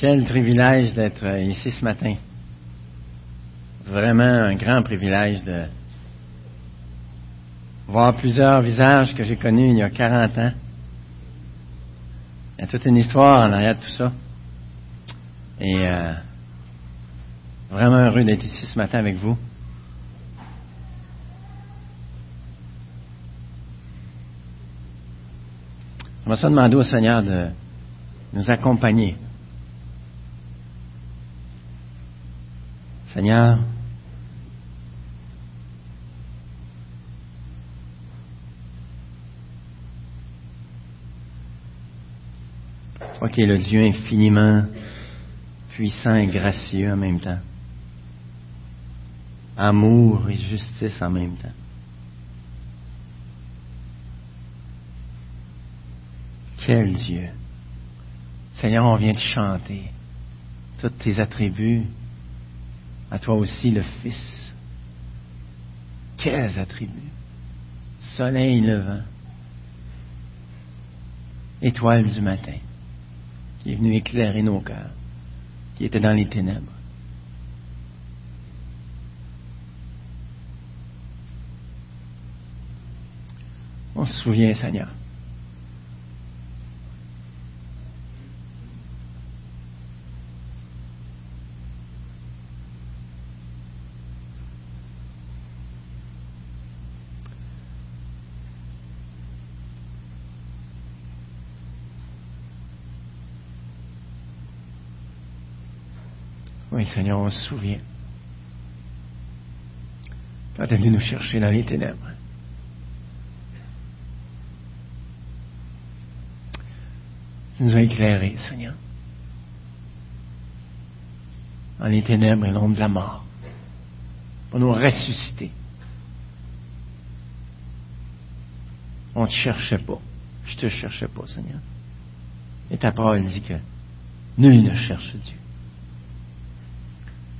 Quel privilège d'être ici ce matin. Vraiment un grand privilège de voir plusieurs visages que j'ai connus il y a 40 ans. Il y a toute une histoire en arrière de tout ça. Et euh, vraiment heureux d'être ici ce matin avec vous. On va se demander au Seigneur de nous accompagner. Seigneur, toi qui es le Dieu infiniment puissant et gracieux en même temps, amour et justice en même temps. Quel Dieu. Seigneur, on vient te chanter tous tes attributs, à toi aussi le Fils. Quels attributs? Soleil levant, étoile du matin, qui est venu éclairer nos cœurs, qui était dans les ténèbres. On se souvient, Seigneur, Seigneur, on se souvient. Quand tu es venu nous chercher dans les ténèbres. Tu nous as éclairés, Seigneur. Dans les ténèbres et l'ombre de la mort. Pour nous ressusciter. On ne te cherchait pas. Je ne te cherchais pas, Seigneur. Et ta parole dit que nul ne cherche Dieu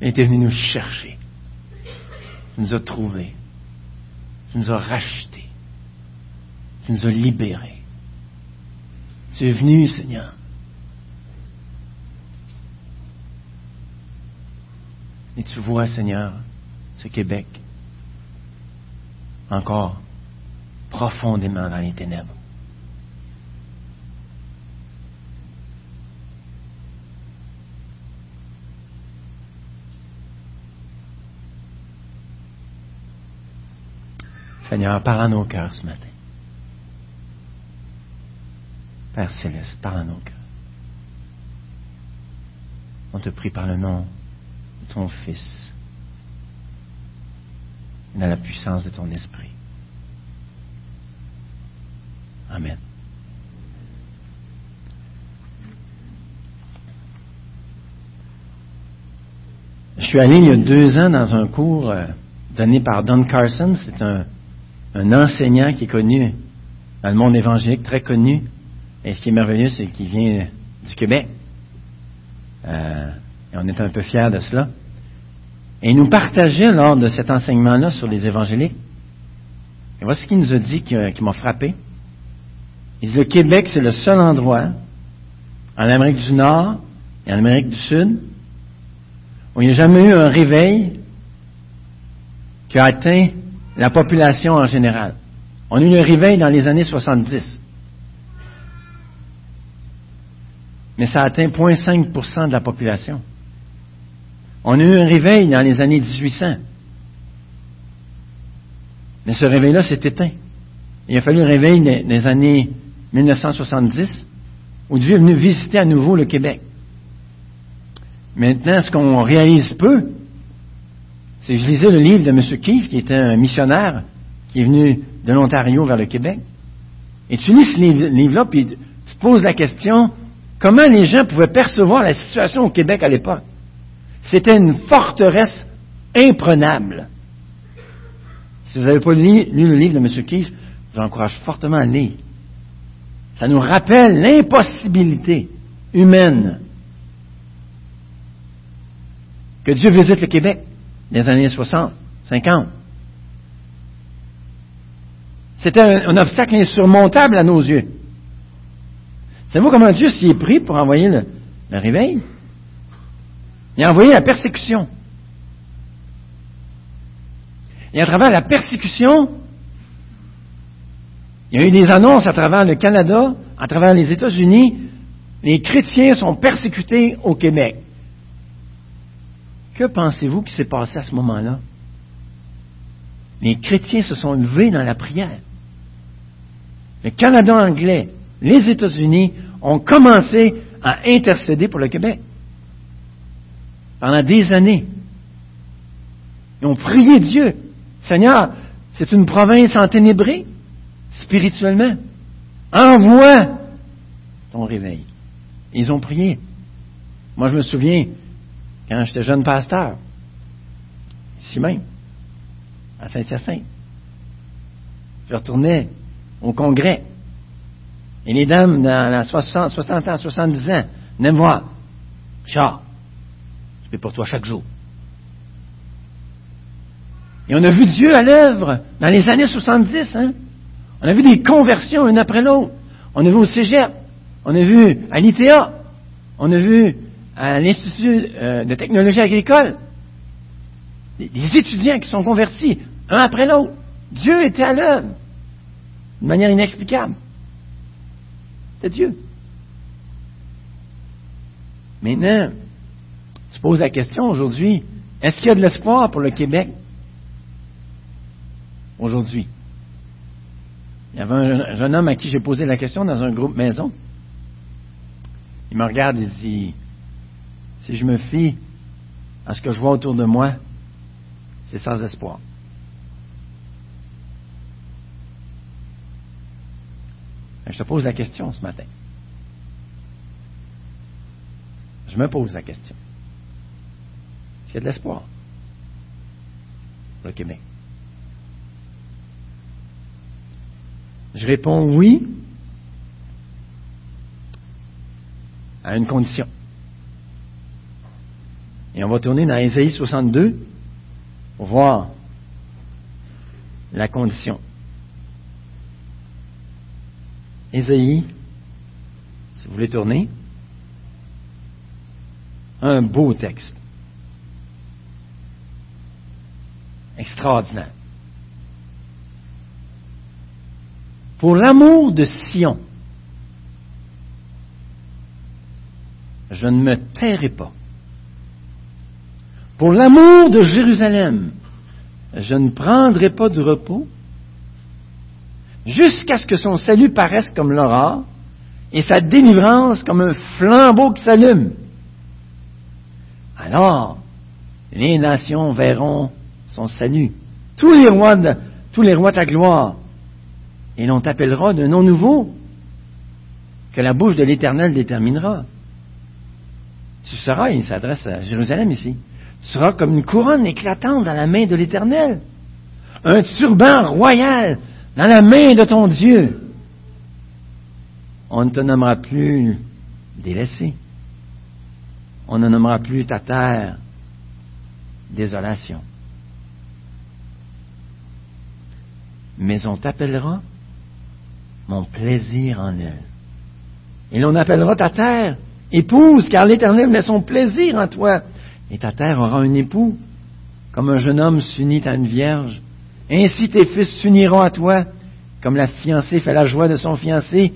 est venu nous chercher. Tu nous as trouvés. Tu nous as rachetés. Tu nous as libérés. Tu es venu, Seigneur. Et tu vois, Seigneur, ce Québec encore profondément dans les ténèbres. Seigneur, parle à nos cœurs ce matin. Père céleste, parle à nos cœurs. On te prie par le nom de ton Fils et dans la puissance de ton esprit. Amen. Je suis allé il y a deux ans dans un cours euh, donné par Don Carson. C'est un un enseignant qui est connu dans le monde évangélique, très connu. Et ce qui est merveilleux, c'est qu'il vient du Québec. Euh, et on est un peu fiers de cela. Et il nous partageait lors de cet enseignement-là sur les évangéliques. Et voici ce qu'il nous a dit qui, qui m'a frappé. Il dit, le Québec, c'est le seul endroit en Amérique du Nord et en Amérique du Sud où il n'y a jamais eu un réveil qui a atteint la population en général. On a eu un réveil dans les années 70. Mais ça atteint 0,5% de la population. On a eu un réveil dans les années 1800. Mais ce réveil-là s'est éteint. Il a fallu un réveil dans les années 1970 où Dieu est venu visiter à nouveau le Québec. Maintenant, ce qu'on réalise peu, je lisais le livre de M. Keefe, qui était un missionnaire qui est venu de l'Ontario vers le Québec. Et tu lis ce livre-là, puis tu te poses la question, comment les gens pouvaient percevoir la situation au Québec à l'époque? C'était une forteresse imprenable. Si vous n'avez pas lu, le livre de M. Keefe, je vous encourage fortement à lire. Ça nous rappelle l'impossibilité humaine que Dieu visite le Québec les années 60, 50. C'était un, obstacle insurmontable à nos yeux. Savez-vous comment Dieu s'y est pris pour envoyer le, réveil? Il a envoyé la persécution. Et à travers la persécution, il y a eu des annonces à travers le Canada, à travers les États-Unis, les chrétiens sont persécutés au Québec. Que pensez-vous qui s'est passé à ce moment-là? Les chrétiens se sont levés dans la prière. Le Canada anglais, les États-Unis ont commencé à intercéder pour le Québec. Pendant des années. Ils ont prié Dieu. Seigneur, c'est une province enténébrée, spirituellement. Envoie ton réveil. Ils ont prié. Moi, je me souviens, quand j'étais jeune pasteur, ici même, à Saint-Hyacinthe, je retournais au congrès. Et les dames dans la 60, 60 ans, 70 ans venaient me voir. Je fais pour toi chaque jour. Et on a vu Dieu à l'œuvre dans les années 70. Hein? On a vu des conversions une après l'autre. On a vu au Cégep. On a vu à l'ITA. On a vu à l'Institut euh, de technologie agricole. Des étudiants qui sont convertis, un après l'autre. Dieu était à l'œuvre, de manière inexplicable. C'est Dieu. Maintenant, tu poses la question aujourd'hui, est-ce qu'il y a de l'espoir pour le Québec? Aujourd'hui? Il y avait un jeune homme à qui j'ai posé la question dans un groupe maison. Il me regarde et dit, si je me fie à ce que je vois autour de moi, c'est sans espoir. Je te pose la question ce matin. Je me pose la question. Est-ce qu'il y a de l'espoir pour le Québec? Je réponds oui à une condition. Et on va tourner dans Ésaïe 62 pour voir la condition. Ésaïe, si vous voulez tourner, un beau texte. Extraordinaire. Pour l'amour de Sion, je ne me tairai pas. Pour l'amour de Jérusalem, je ne prendrai pas de repos jusqu'à ce que son salut paraisse comme l'aurore et sa délivrance comme un flambeau qui s'allume. Alors, les nations verront son salut, tous les rois de, tous les rois de ta gloire, et l'on t'appellera d'un nom nouveau que la bouche de l'Éternel déterminera. Tu seras, il s'adresse à Jérusalem ici, tu seras comme une couronne éclatante dans la main de l'Éternel, un turban royal dans la main de ton Dieu. On ne te nommera plus délaissé. On ne nommera plus ta terre désolation. Mais on t'appellera mon plaisir en elle. Et l'on appellera ta terre épouse, car l'Éternel met son plaisir en toi. Et ta terre aura un époux, comme un jeune homme s'unit à une vierge. Ainsi tes fils s'uniront à toi, comme la fiancée fait la joie de son fiancé.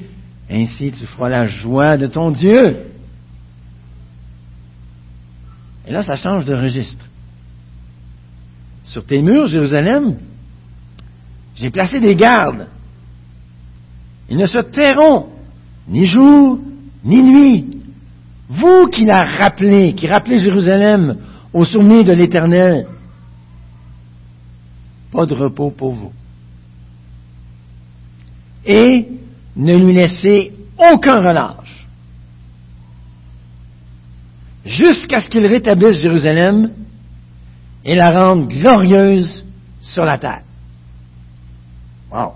Ainsi tu feras la joie de ton Dieu. Et là, ça change de registre. Sur tes murs, Jérusalem, j'ai placé des gardes. Ils ne se tairont ni jour ni nuit. Vous qui l'a rappelé, qui rappelez Jérusalem au souvenir de l'Éternel, pas de repos pour vous. Et ne lui laissez aucun relâche. Jusqu'à ce qu'il rétablisse Jérusalem et la rende glorieuse sur la terre. Wow.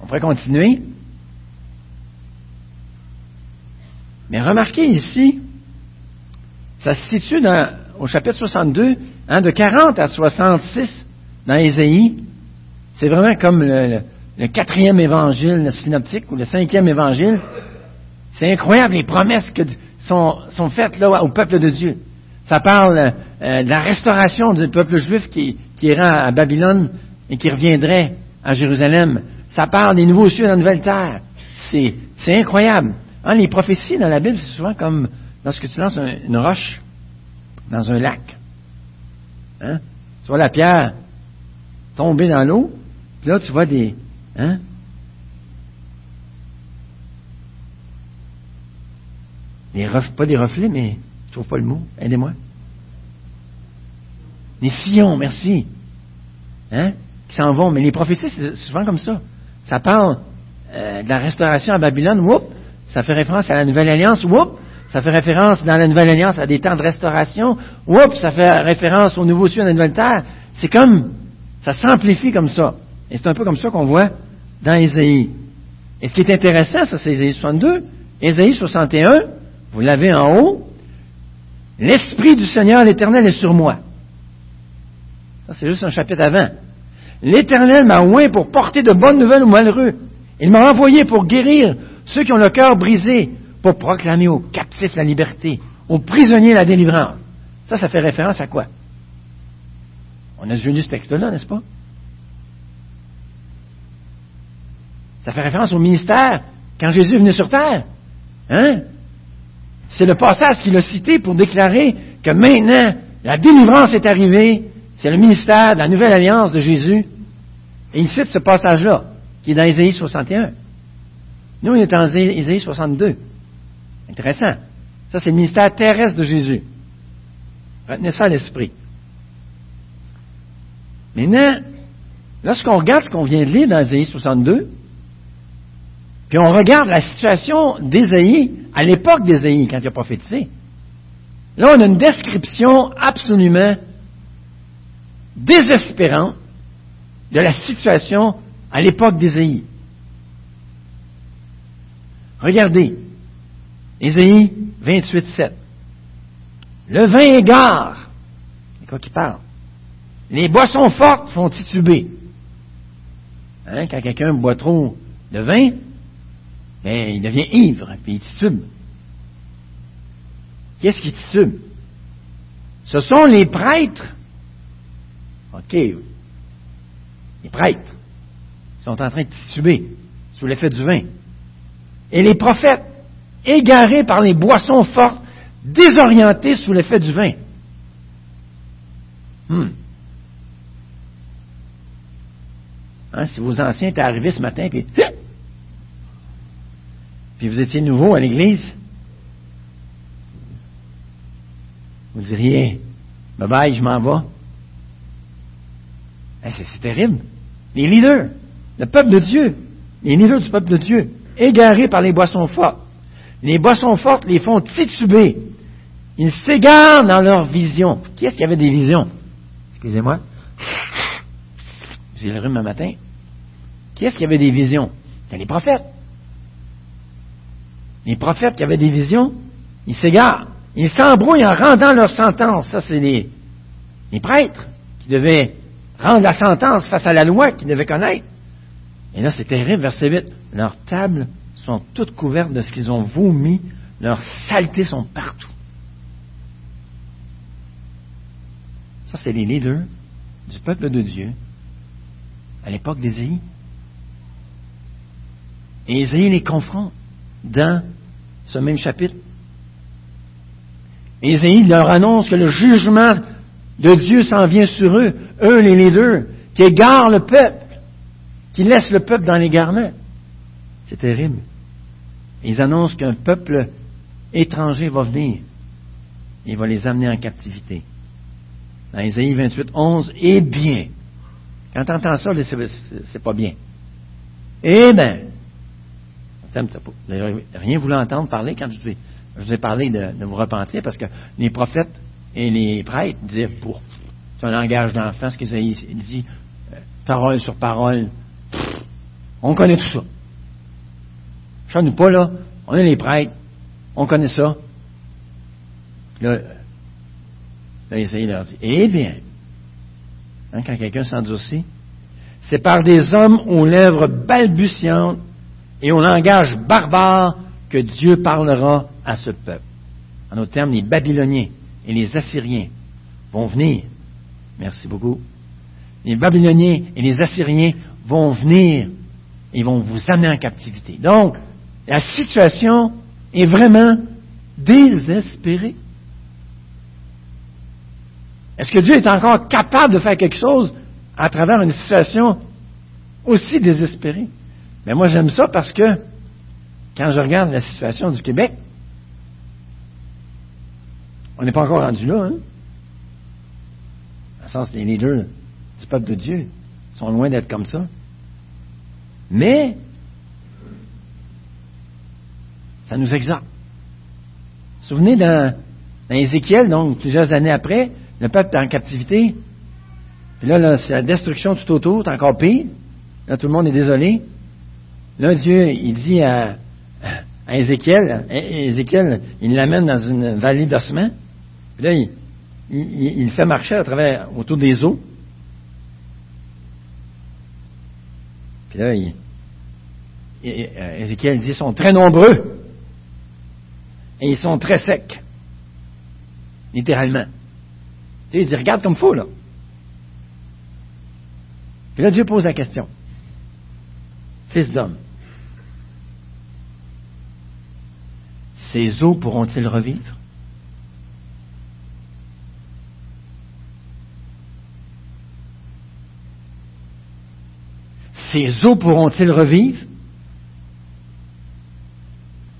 On pourrait continuer. Mais remarquez ici, ça se situe au chapitre 62, hein, de 40 à 66 dans Ésaïe. C'est vraiment comme le, quatrième évangile le synoptique ou le cinquième évangile. C'est incroyable les promesses qui sont, faites là au peuple de Dieu. Ça parle euh, de la restauration du peuple juif qui, qui ira à Babylone et qui reviendrait à Jérusalem. Ça parle des nouveaux cieux et de la nouvelle terre. C'est incroyable. Hein, les prophéties dans la Bible, c'est souvent comme lorsque tu lances une roche dans un lac. Hein? Tu vois la pierre tomber dans l'eau, puis là, tu vois des. Hein? Pas des reflets, mais je trouve pas le mot. Aidez-moi. Les sillons, merci. Hein? Qui s'en vont. Mais les prophéties, c'est souvent comme ça. Ça parle euh, de la restauration à Babylone. Whoop, ça fait référence à la Nouvelle Alliance. Whoop, ça fait référence dans la Nouvelle Alliance à des temps de restauration. Oups, ça fait référence au nouveau ciel de la Nouvelle Terre. C'est comme, ça s'amplifie comme ça. Et c'est un peu comme ça qu'on voit dans Ésaïe. Et ce qui est intéressant, ça c'est Ésaïe 62. Ésaïe 61, vous l'avez en haut. L'Esprit du Seigneur l'Éternel est sur moi. Ça, c'est juste un chapitre avant. L'Éternel m'a oint pour porter de bonnes nouvelles aux malheureux. Il m'a envoyé pour guérir ceux qui ont le cœur brisé, pour proclamer aux captifs la liberté, aux prisonniers la délivrance. Ça, ça fait référence à quoi? On a lu ce texte-là, n'est-ce pas? Ça fait référence au ministère quand Jésus est venu sur terre. Hein? C'est le passage qu'il a cité pour déclarer que maintenant, la délivrance est arrivée. C'est le ministère de la nouvelle alliance de Jésus. Et il cite ce passage-là, qui est dans Ésaïe 61. Nous, on est en Ésaïe 62. Intéressant. Ça, c'est le ministère terrestre de Jésus. Retenez ça à l'esprit. Maintenant, lorsqu'on regarde ce qu'on vient de lire dans Ésaïe 62, puis on regarde la situation d'Ésaïe à l'époque d'Ésaïe, quand il a prophétisé, là, on a une description absolument désespérante de la situation à l'époque d'Ésaïe. Regardez, Ésaïe 28, 7. Le vin égare. C'est quoi qui parle? Les boissons fortes font tituber. Hein, quand quelqu'un boit trop de vin, ben, il devient ivre, puis il titube. Qu'est-ce qui titube? Ce sont les prêtres. OK. Les prêtres sont en train de tituber sous l'effet du vin. Et les prophètes égarés par les boissons fortes, désorientés sous l'effet du vin. Hmm. Hein, si vos anciens étaient arrivés ce matin, puis, puis vous étiez nouveau à l'église, vous diriez, bye bye, je m'en vais. Hein, c'est terrible. Les leaders, le peuple de Dieu, les leaders du peuple de Dieu, égarés par les boissons fortes, les boissons fortes les font tituber. Ils s'égarent dans leur vision. Qui est-ce qui avait des visions? Excusez-moi. J'ai le rhume un matin. Qui est-ce qui avait des visions? C'était les prophètes. Les prophètes qui avaient des visions, ils s'égarent. Ils s'embrouillent en rendant leur sentence. Ça, c'est les, les prêtres qui devaient rendre la sentence face à la loi qu'ils devaient connaître. Et là, c'est terrible, verset 8. Leur table sont toutes couvertes de ce qu'ils ont vomi, leurs saletés sont partout. Ça, c'est les leaders du peuple de Dieu à l'époque d'Ésaïe. Et Ésaïe les confronte dans ce même chapitre. Ésaïe leur annonce que le jugement de Dieu s'en vient sur eux, eux les leaders, qui égarent le peuple, qui laissent le peuple dans l'égarement. C'est terrible. Ils annoncent qu'un peuple étranger va venir. Il va les amener en captivité. Dans Isaïe 28, 11, eh bien. Quand tu entends ça, c'est pas bien. Eh bien. Rien voulu entendre parler quand je vous ai, parlé de, vous repentir parce que les prophètes et les prêtres disaient, c'est un langage d'enfant, ce qu'Isaïe dit, euh, parole sur parole. On connaît tout ça. Chante-nous pas, là. On est les prêtres. On connaît ça. Là, là leur dit, eh bien, hein, quand quelqu'un s'endurcit, c'est par des hommes aux lèvres balbutiantes et au langage barbare que Dieu parlera à ce peuple. En autres termes, les Babyloniens et les Assyriens vont venir. Merci beaucoup. Les Babyloniens et les Assyriens vont venir. Ils vont vous amener en captivité. Donc, la situation est vraiment désespérée. Est-ce que Dieu est encore capable de faire quelque chose à travers une situation aussi désespérée? Mais moi, j'aime ça parce que quand je regarde la situation du Québec, on n'est pas encore rendu là, hein? Dans le sens, les leaders du peuple de Dieu sont loin d'être comme ça. Mais, ça nous exhorte. Souvenez dans, Ézéchiel, donc plusieurs années après, le peuple est en captivité. Puis là, c'est la destruction tout autour, c'est encore pire. Là, tout le monde est désolé. Là, Dieu, il dit à, à Ézéchiel, Ézéchiel, il l'amène dans une vallée d'ossements. Puis là, il, il, il, fait marcher à travers, autour des eaux. Puis là, il, Ézéchiel dit, ils sont très nombreux. Et ils sont très secs. Littéralement. Il dit, regarde comme fou, là. Puis là, Dieu pose la question. Fils d'homme, ces eaux pourront-ils revivre? Ces eaux pourront-ils revivre?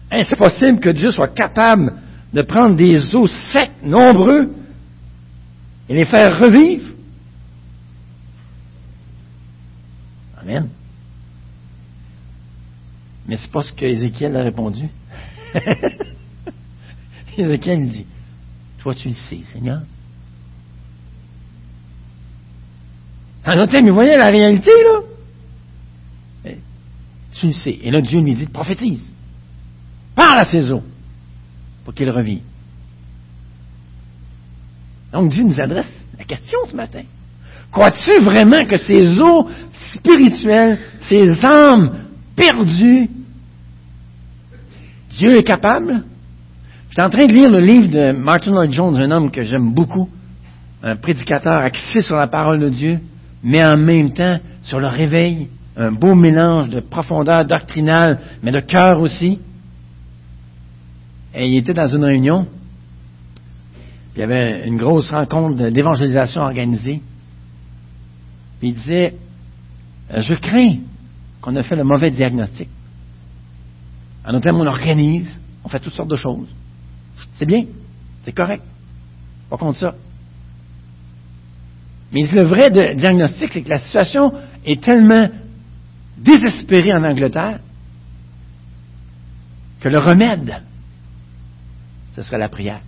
Est-ce possible que Dieu soit capable de prendre des eaux secs, nombreux, et les faire revivre? Amen. Mais c'est pas ce qu'Ézéchiel a répondu. Ézéchiel dit, toi tu le sais, Seigneur. Alors, mais vous voyez la réalité, là? Tu le sais. Et là, Dieu lui dit, prophétise. Parle à ces eaux pour qu'ils revivent. Donc Dieu nous adresse la question ce matin. Crois-tu vraiment que ces eaux spirituelles, ces âmes perdues, Dieu est capable? Je suis en train de lire le livre de Martin Lloyd Jones, un homme que j'aime beaucoup, un prédicateur axé sur la parole de Dieu, mais en même temps sur le réveil, un beau mélange de profondeur doctrinale, mais de cœur aussi. Et il était dans une réunion, il y avait une grosse rencontre d'évangélisation organisée. Puis il disait, euh, je crains qu'on ait fait le mauvais diagnostic. En notre on organise, on fait toutes sortes de choses. C'est bien, c'est correct. Pas contre ça. Mais le vrai diagnostic, c'est que la situation est tellement désespérée en Angleterre que le remède, ce serait la prière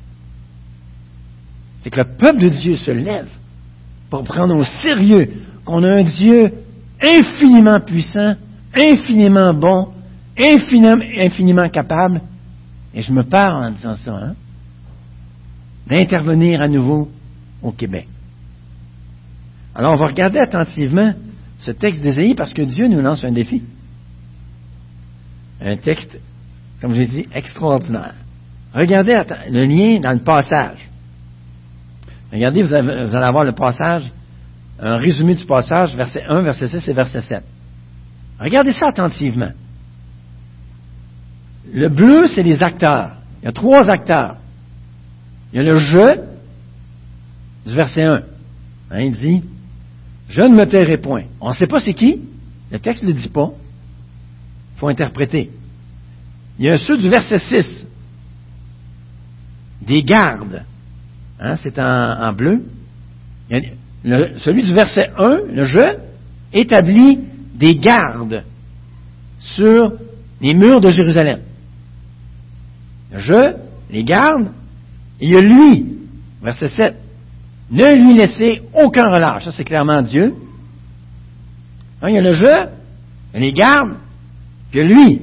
c'est que le peuple de Dieu se lève pour prendre au sérieux qu'on a un Dieu infiniment puissant, infiniment bon, infiniment, capable, et je me parle en disant ça, hein, d'intervenir à nouveau au Québec. Alors on va regarder attentivement ce texte d'Ésaïe parce que Dieu nous lance un défi. Un texte, comme j'ai dit, extraordinaire. Regardez le lien dans le passage. Regardez, vous, allez avoir le passage, un résumé du passage, verset 1, verset 6 et verset 7. Regardez ça attentivement. Le bleu, c'est les acteurs. Il y a trois acteurs. Il y a le je du verset 1. Hein, il dit, je ne me tairai point. On ne sait pas c'est qui. Le texte ne le dit pas. Il faut interpréter. Il y a ceux du verset 6. Des gardes. Hein, c'est en, bleu. celui du verset 1, le je, établit des gardes sur les murs de Jérusalem. Le je, les gardes, et il y a lui, verset 7, ne lui laissez aucun relâche. Ça, c'est clairement Dieu. Hein, il y a le je, les gardes, puis il y a lui.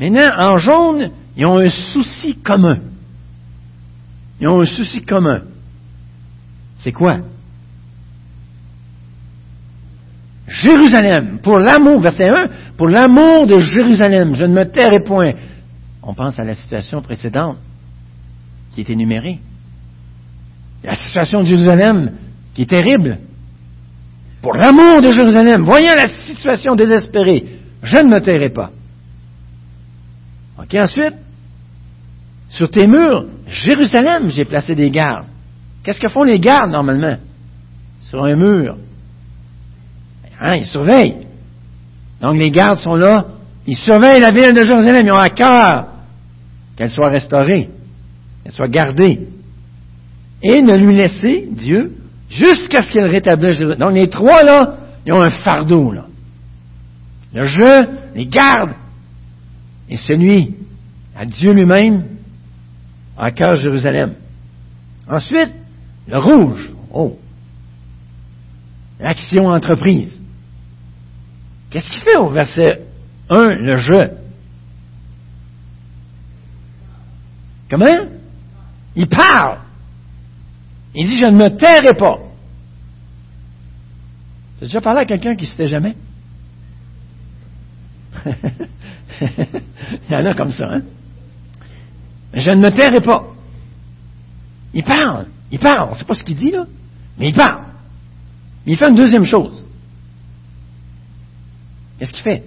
Maintenant, en jaune, ils ont un souci commun. Ils ont un souci commun. C'est quoi? Jérusalem, pour l'amour, verset 1, pour l'amour de Jérusalem, je ne me tairai point. On pense à la situation précédente qui est énumérée. La situation de Jérusalem qui est terrible. Pour l'amour de Jérusalem, voyant la situation désespérée, je ne me tairai pas. OK, ensuite, sur tes murs, Jérusalem, j'ai placé des gardes. Qu'est-ce que font les gardes normalement? Sur un mur. Hein, ils surveillent. Donc les gardes sont là, ils surveillent la ville de Jérusalem, ils ont à cœur qu'elle soit restaurée, qu'elle soit gardée. Et ne lui laisser, Dieu, jusqu'à ce qu'il rétablisse. Donc les trois là, ils ont un fardeau là. Le jeu, les gardes, et celui à Dieu lui-même, à cœur Jérusalem. Ensuite, le rouge. Oh. L'action entreprise. Qu'est-ce qu'il fait au verset 1, le je? Comment? Il parle. Il dit, je ne me tairai pas. Tu as déjà parlé à quelqu'un qui ne se tait jamais? Il y en a comme ça, hein? Je ne me tairai pas. Il parle. Il parle. Sait pas ce qu'il dit, là. Mais il parle. Mais il fait une deuxième chose. Qu'est-ce qu'il fait?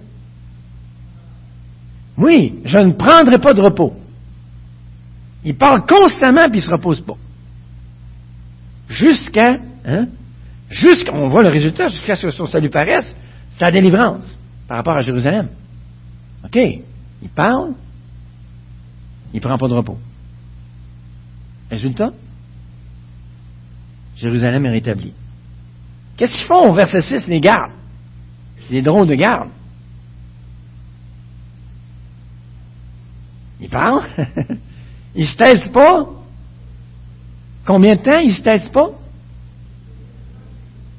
Oui, je ne prendrai pas de repos. Il parle constamment puis il ne se repose pas. Jusqu'à, hein? Jusqu'à, on voit le résultat, jusqu'à ce que son salut paraisse, sa délivrance par rapport à Jérusalem. OK, il parle, il ne prend pas de repos. Résultat, Jérusalem est rétablie. Qu'est-ce qu'ils font au verset 6, les gardes? C'est des drôles de garde. Ils parlent. ils ne se taisent pas. Combien de temps ils ne se taisent pas?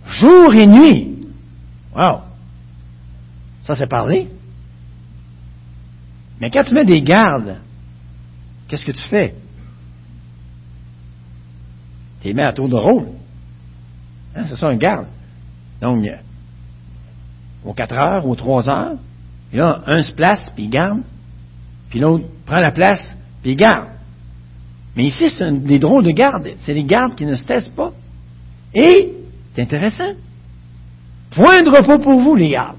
Jour et nuit. Wow. Ça, c'est parler. Mais quand tu mets des gardes, qu'est-ce que tu fais? Tu les mets à tour de rôle. Hein, c'est ça un garde. Donc, aux 4 heures, aux 3 heures, et là, un se place, puis il garde, puis l'autre prend la place, puis il garde. Mais ici, c'est des drôles de gardes. C'est des gardes qui ne se taisent pas. Et, c'est intéressant, point de repos pour vous, les gardes.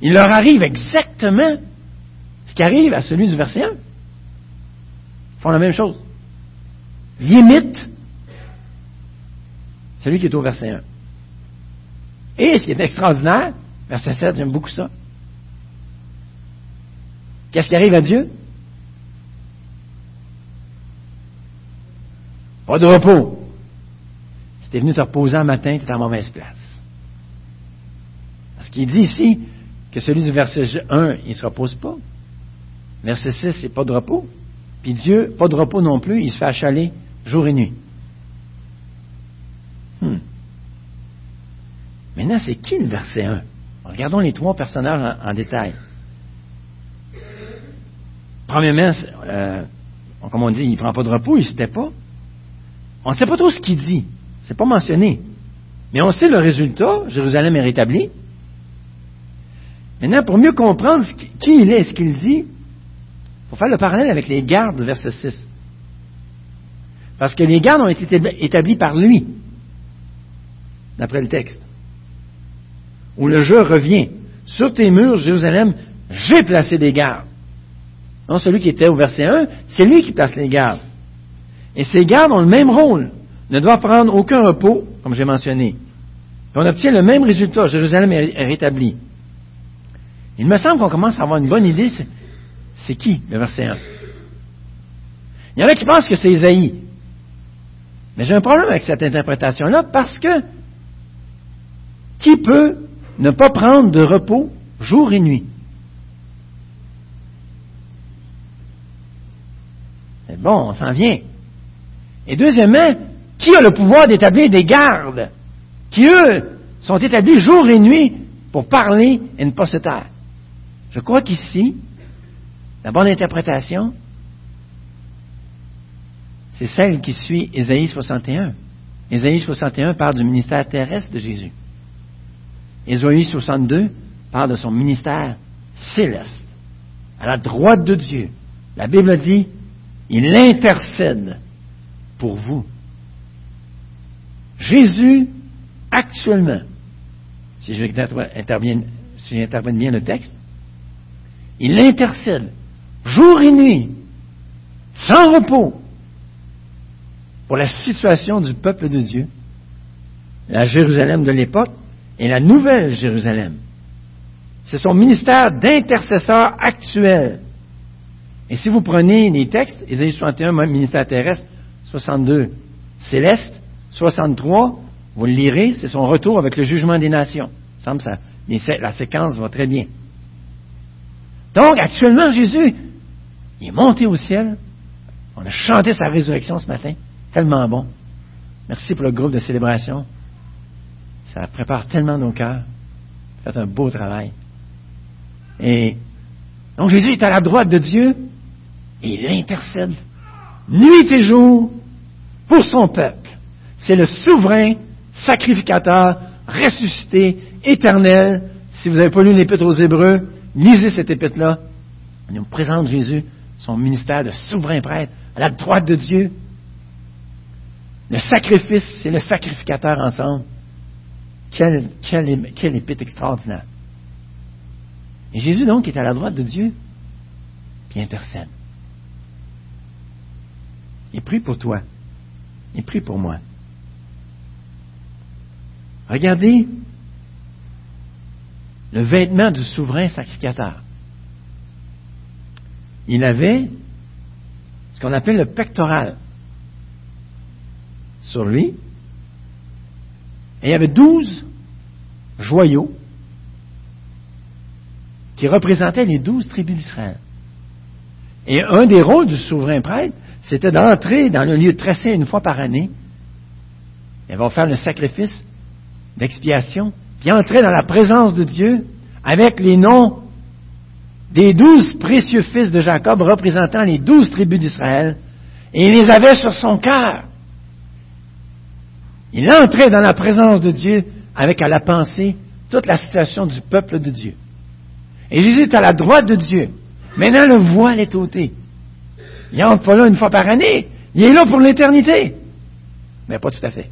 Il leur arrive exactement ce qui arrive à celui du verset 1. Ils font la même chose. Ils imitent celui qui est au verset 1. Et ce qui est extraordinaire, verset 7, j'aime beaucoup ça. Qu'est-ce qui arrive à Dieu? Pas de repos. Si tu es venu te reposer un matin, tu es en mauvaise place. Parce qu'il dit ici que celui du verset 1, il ne se repose pas. Verset 6, c'est pas de repos. Puis Dieu, pas de repos non plus, il se fait achaler jour et nuit. Hmm. Maintenant, c'est qui le verset 1? Regardons les trois personnages en, détail. Premièrement, euh, comme on dit, il ne prend pas de repos, il ne se tait pas. On ne sait pas trop ce qu'il dit. C'est pas mentionné. Mais on sait le résultat. Jérusalem est rétablie. Maintenant, pour mieux comprendre qui il est et ce qu'il dit, il faut faire le parallèle avec les gardes, verset 6. Parce que les gardes ont été établis par lui, d'après le texte où le jeu revient. Sur tes murs, Jérusalem, j'ai placé des gardes. Non, celui qui était au verset 1, c'est lui qui place les gardes. Et ces gardes ont le même rôle, ne doivent prendre aucun repos, comme j'ai mentionné. on obtient le même résultat, Jérusalem est rétabli. Il me semble qu'on commence à avoir une bonne idée, c'est qui, le verset 1? Il y en a qui pensent que c'est Isaïe. Mais j'ai un problème avec cette interprétation-là parce que qui peut ne pas prendre de repos jour et nuit? C'est bon, on s'en vient. Et deuxièmement, qui a le pouvoir d'établir des gardes qui, eux, sont établis jour et nuit pour parler et ne pas se taire? Je crois qu'ici, la bonne interprétation, c'est celle qui suit Ésaïe 61. Ésaïe 61 parle du ministère terrestre de Jésus. Ésaïe 62 parle de son ministère céleste, à la droite de Dieu. La Bible dit, il intercède pour vous. Jésus, actuellement, si j'interviens bien le texte, il intercède jour et nuit, sans repos, pour la situation du peuple de Dieu, la Jérusalem de l'époque et la nouvelle Jérusalem. C'est son ministère d'intercesseur actuel. Et si vous prenez les textes, Ésaïe 61, ministère terrestre, 62, céleste, 63, vous le lirez, c'est son retour avec le jugement des nations. Il me semble ça, la séquence va très bien. Donc, actuellement, Jésus, il est monté au ciel. On a chanté sa résurrection ce matin. Tellement bon. Merci pour le groupe de célébration. Ça prépare tellement nos cœurs. Faites un beau travail. Et donc Jésus est à la droite de Dieu et il intercède nuit et jour pour son peuple. C'est le souverain sacrificateur, ressuscité, éternel. Si vous n'avez pas lu l'épître aux Hébreux, lisez cette épître-là. Il nous présente Jésus, son ministère de souverain prêtre, à la droite de Dieu. Le sacrifice et le sacrificateur ensemble. Quel, quel, épître extraordinaire. Et Jésus, donc, est à la droite de Dieu, puis intercède. Il prie pour toi. Il prie pour moi. Regardez le vêtement du souverain sacrificateur. Il avait ce qu'on appelle le pectoral sur lui. Et il y avait douze joyaux qui représentaient les douze tribus d'Israël. Et un des rôles du souverain prêtre, c'était d'entrer dans le lieu tressé une fois par année. Ils vont faire le sacrifice d'expiation, puis entrer dans la présence de Dieu avec les noms des douze précieux fils de Jacob représentant les douze tribus d'Israël, et il les avait sur son cœur. Il entrait dans la présence de Dieu avec à la pensée toute la situation du peuple de Dieu. Et Jésus est à la droite de Dieu. Maintenant, le voile est ôté. Il n'entre pas là une fois par année. Il est là pour l'éternité. Mais pas tout à fait.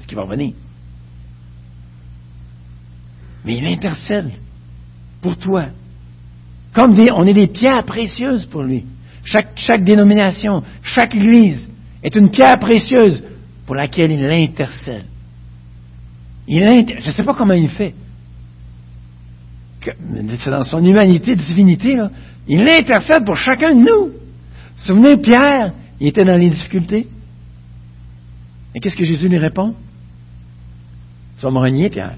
Ce qui va revenir. Mais il intercède pour toi. Comme on est des pierres précieuses pour lui. Chaque, chaque dénomination, chaque église est une pierre précieuse pour laquelle il intercède. Il je ne sais pas comment il fait. C'est dans son humanité, divinité, là. Il intercède pour chacun de nous. Souvenez, Pierre, il était dans les difficultés. Et qu'est-ce que Jésus lui répond? Tu vas me renier, Pierre.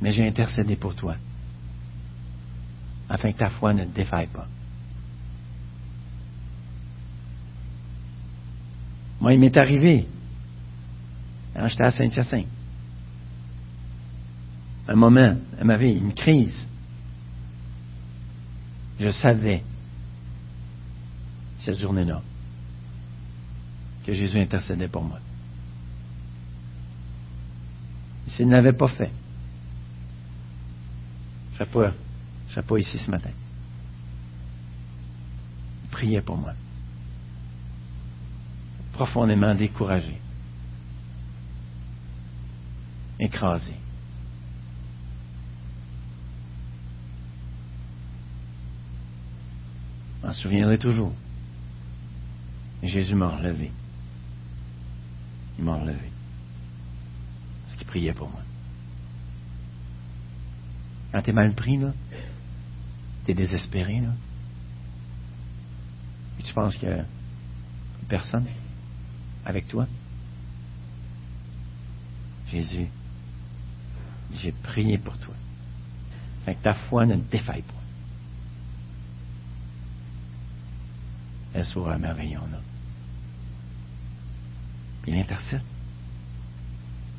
Mais j'ai intercédé pour toi, afin que ta foi ne te défaille pas. Moi, il m'est arrivé, j'étais à Saint-Hyacinthe, un moment, elle m'avait une crise. Je savais, cette journée-là, que Jésus intercédait pour moi. S'il ne l'avait pas fait, je ne serais pas ici ce matin. Il priait pour moi profondément découragé, écrasé. Je m'en souviendrai toujours. Jésus m'a relevé. Il m'a relevé. Parce qu'il priait pour moi. Quand t'es mal pris, là, t'es désespéré, là, et tu penses qu'il n'y a personne, avec toi. Jésus, j'ai prié pour toi. Fait que ta foi ne défaille pas. Elle sera merveilleuse. Il intercède.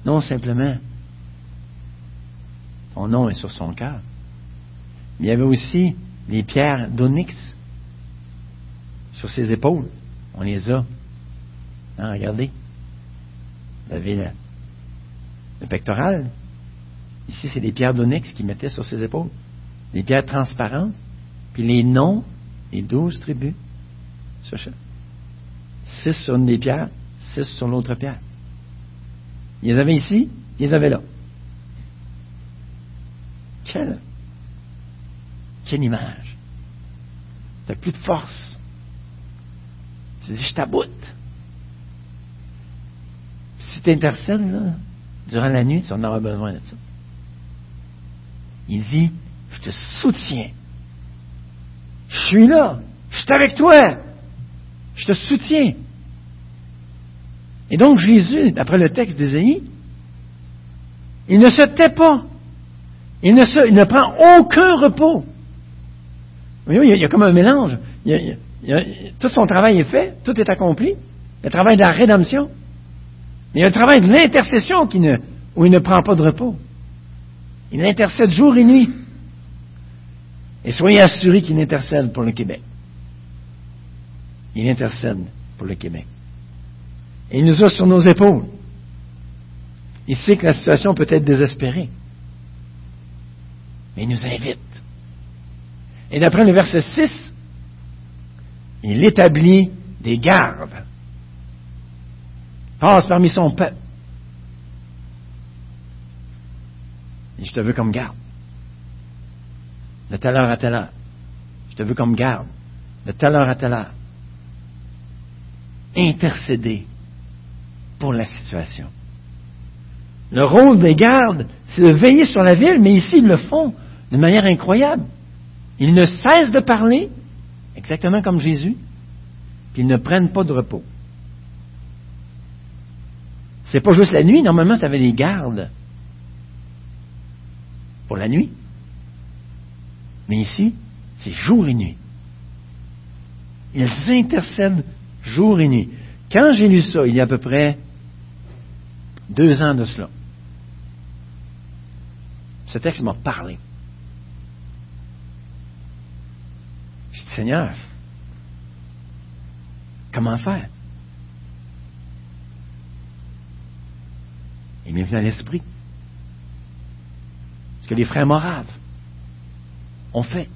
Non simplement, son nom est sur son cœur. Mais il y avait aussi les pierres d'onyx sur ses épaules. On les a Hein, regardez. Vous avez le, pectoral. Ici, c'est des pierres d'onyx qu'il mettait sur ses épaules. Des pierres transparentes. Puis les noms, les douze tribus. Six sur une des pierres, six sur l'autre pierre. Ils les avaient ici, ils les avaient là. Quelle, quelle image. T'as plus de force. Tu dis, je t'aboute. Si tu intercèdes, durant la nuit, tu en auras besoin de ça. Il dit, je te soutiens. Je suis là. Je suis avec toi. Je te soutiens. Et donc Jésus, d'après le texte d'Ésaïe, il ne se tait pas. Il ne, se, prend aucun repos. il, y il y a comme un mélange. Tout son travail est fait, tout est accompli. Le travail de la rédemption. Mais il y a le travail de l'intercession où il ne prend pas de repos. Il intercède jour et nuit. Et soyez assurés qu'il intercède pour le Québec. Il intercède pour le Québec. Et il nous a sur nos épaules. Il sait que la situation peut être désespérée. Mais il nous invite. Et d'après le verset 6, il établit des gardes. Passe parmi son peuple. Et je te veux comme garde. De telle heure à telle heure. Je te veux comme garde. De telle heure à telle heure. Intercéder pour la situation. Le rôle des gardes, c'est de veiller sur la ville, mais ici, ils le font de manière incroyable. Ils ne cessent de parler, exactement comme Jésus, puis ils ne prennent pas de repos. C'est pas juste la nuit, normalement, tu avais des gardes pour la nuit. Mais ici, c'est jour et nuit. Ils intercèdent jour et nuit. Quand j'ai lu ça, il y a à peu près deux ans de cela, ce texte m'a parlé. Je dit, Seigneur, comment faire? Il m'est venu à l'esprit. Ce que les frères moraves ont fait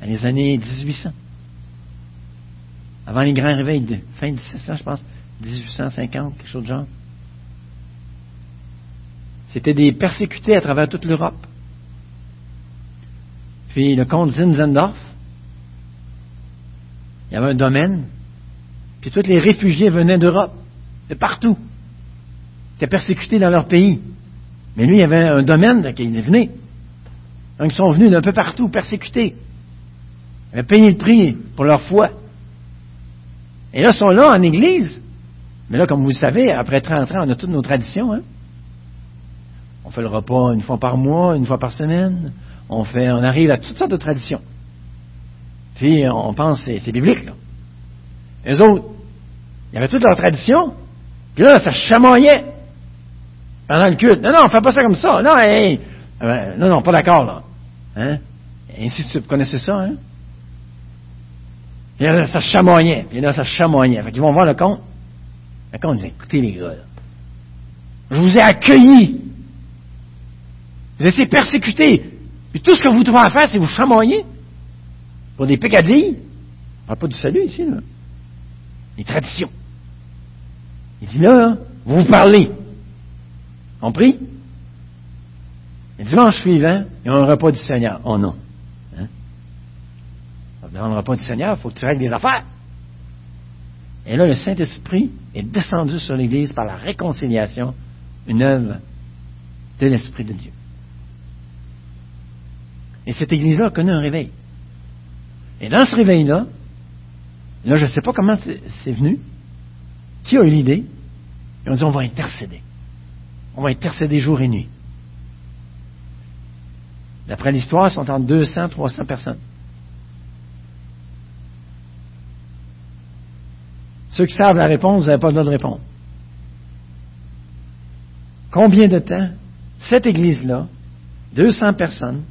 dans les années 1800. Avant les grands réveils de fin 1700, je pense, 1850, quelque chose de genre. C'était des persécutés à travers toute l'Europe. Puis le comte Zinzendorf, il y avait un domaine, puis tous les réfugiés venaient d'Europe, de partout. Ils étaient persécutés dans leur pays. Mais lui, il avait un domaine qui venait. Donc, ils sont venus d'un peu partout, persécutés. Ils avaient payé le prix pour leur foi. Et là, ils sont là en Église. Mais là, comme vous le savez, après 30 ans, on a toutes nos traditions. Hein? On fait le repas une fois par mois, une fois par semaine. On fait, on arrive à toutes sortes de traditions. Puis, on pense, c'est, c'est biblique, là. Les autres, il y avait toutes leurs traditions. Puis là, ça chamoyait pendant le culte. Non, non, fais pas ça comme ça. Non, euh, non, non, pas d'accord, là. Hein? Et ainsi de suite. Vous connaissez ça, hein? Et là, ça chamoignait. Et là, ça chamoignait. Fait qu'ils vont voir le compte. Le compte dit, écoutez les gars, je vous ai accueillis. Vous étiez persécutés. Puis tout ce que vous devez faire, c'est vous chamoyer pour des pécadilles. On parle pas du salut ici, là. Les traditions. Il dit là, vous vous parlez. Compris? Le dimanche suivant, il y a un repas du Seigneur. Oh non. Dans le repas du Seigneur, il faut que tu règles des affaires. Et là, le Saint-Esprit est descendu sur l'Église par la réconciliation, une œuvre de l'Esprit de Dieu. Et cette Église-là a connu un réveil. Et dans ce réveil-là, là, je ne sais pas comment c'est venu, qui a eu l'idée, ils ont dit on va intercéder. On va intercéder jour et nuit. D'après l'histoire, ils sont entre 200 300 personnes. Ceux qui savent la réponse, vous n'avez pas le droit de répondre. Combien de temps cette église-là, 200 personnes,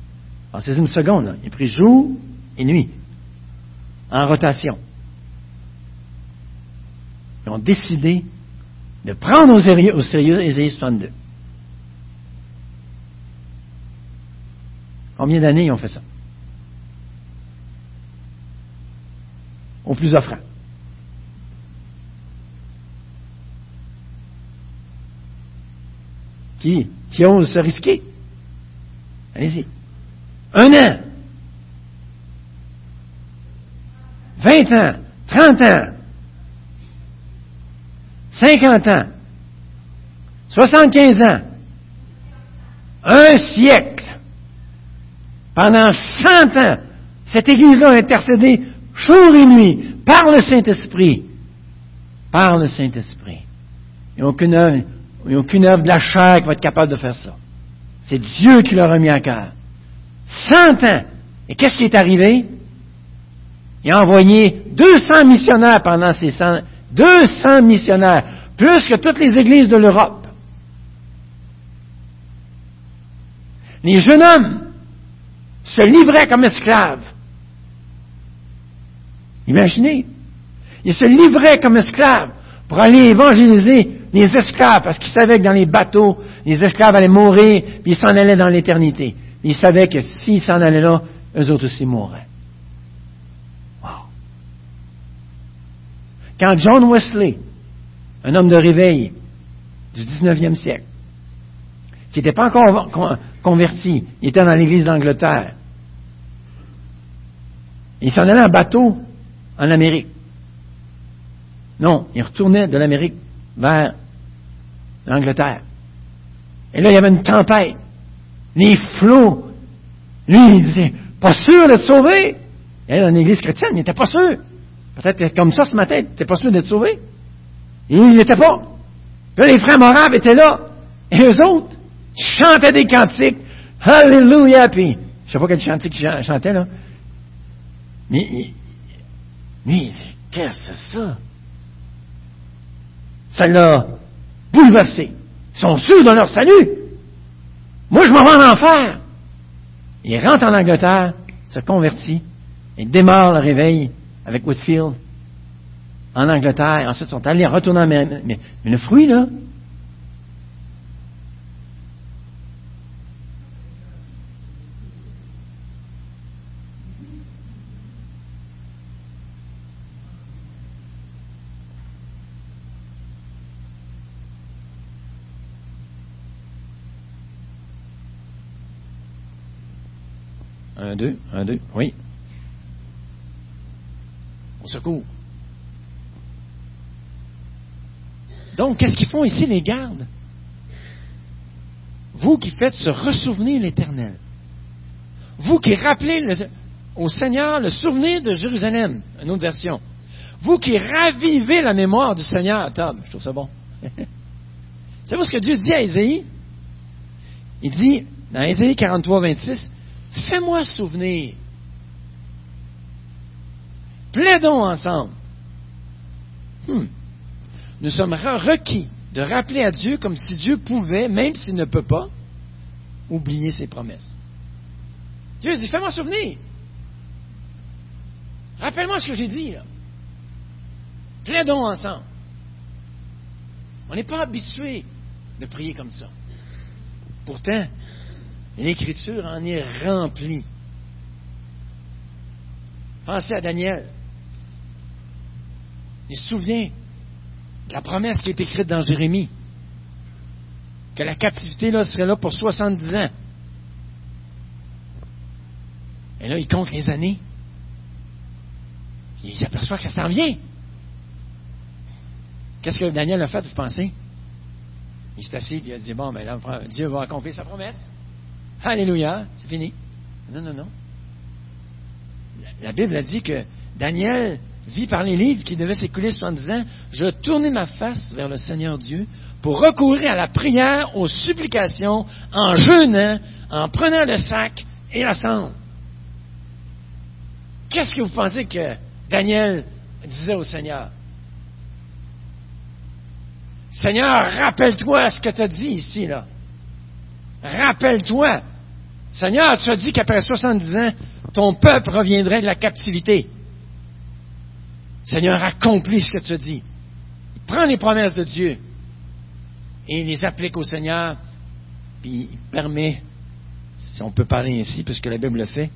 c'est une seconde, là, il a pris jour et nuit, en rotation. Ils ont décidé de prendre au sérieux, au sérieux Ésaïe 62. Combien d'années ils ont fait ça? au plus offrant. Qui, qui ose se risquer? Allez-y. Un an. Vingt ans. Trente ans. Cinquante ans. Soixante-quinze ans. Un siècle. Pendant cent ans, cette Église-là a intercédé jour et nuit par le Saint-Esprit. Par le Saint-Esprit. A aucune œuvre, il n'y a aucune œuvre de la chair qui va être capable de faire ça. C'est Dieu qui leur a mis à cœur. Cent ans. Et qu'est-ce qui est arrivé? Il a envoyé 200 missionnaires pendant ces 100, 200 missionnaires, plus que toutes les églises de l'Europe. Les jeunes hommes se livraient comme esclaves. Imaginez. Ils se livraient comme esclaves pour aller évangéliser les esclaves, parce qu'ils savaient que dans les bateaux, les esclaves allaient mourir, puis ils s'en allaient dans l'éternité. Ils savaient que s'ils s'en allaient là, eux autres aussi mourraient. Wow. Quand John Wesley, un homme de réveil du 19e siècle, qui n'était pas encore converti, il était dans l'église d'Angleterre, il s'en allait en bateau en Amérique. Non, il retournait de l'Amérique vers l'Angleterre. Et là, il y avait une tempête. Les flots. Lui, il disait, pas sûr d'être sauvé. Et dans l'église chrétienne, il n'était pas sûr. Peut-être comme ça ce matin, il n'était pas sûr d'être sauvé. Et il n'était pas. Puis là, les frères moraves étaient là. Et eux autres chantaient des cantiques. Alléluia. Puis, je sais pas quel chantique ils chantaient, là. Mais, mais qu'est-ce que c'est ça? Ça l'a bouleversé. Ils sont sûrs de leur salut. Moi, je m'en vais en enfer. Il rentre en Angleterre, se convertit, et démarre le réveil avec Whitfield en Angleterre. Ensuite, ils sont allés retourner en mais, mais le fruit, là, Un, deux, un, deux, oui. Au secours. Donc, qu'est-ce qu'ils font ici, les gardes? Vous qui faites se ressouvenir l'Éternel. Vous qui rappelez au Seigneur le souvenir de Jérusalem, une autre version. Vous qui ravivez la mémoire du Seigneur, Tom, je trouve ça bon. Savez-vous ce que Dieu dit à Ésaïe? Il dit, dans Ésaïe 43, 26, Fais-moi souvenir. Plaidons ensemble. Hmm. Nous sommes requis de rappeler à Dieu comme si Dieu pouvait, même s'il ne peut pas, oublier ses promesses. Dieu dit, fais-moi souvenir. Rappelle-moi ce que j'ai dit. Plaidons ensemble. On n'est pas habitué de prier comme ça. Pourtant, L'Écriture en est remplie. Pensez à Daniel. Il se souvient de la promesse qui est écrite dans Jérémie, que la captivité là, serait là pour 70 ans. Et là, il compte les années. il s'aperçoit que ça s'en vient. Qu'est-ce que Daniel a fait, vous pensez? Il s'est assis et il a dit, bon, mais ben là, Dieu va accomplir sa promesse. Alléluia, c'est fini. Non, non, non. La Bible a dit que Daniel vit par les livres qui devaient s'écouler 70 ans. Je tournais ma face vers le Seigneur Dieu pour recourir à la prière, aux supplications, en jeûnant, en prenant le sac et la cendre. Qu'est-ce que vous pensez que Daniel disait au Seigneur? Seigneur, rappelle-toi ce que tu as dit ici, là. Rappelle-toi, Seigneur, tu as dit qu'après 70 ans, ton peuple reviendrait de la captivité. Seigneur, accomplis ce que tu as dit. Prends les promesses de Dieu et les applique au Seigneur, puis il permet, si on peut parler ainsi, puisque la Bible le fait,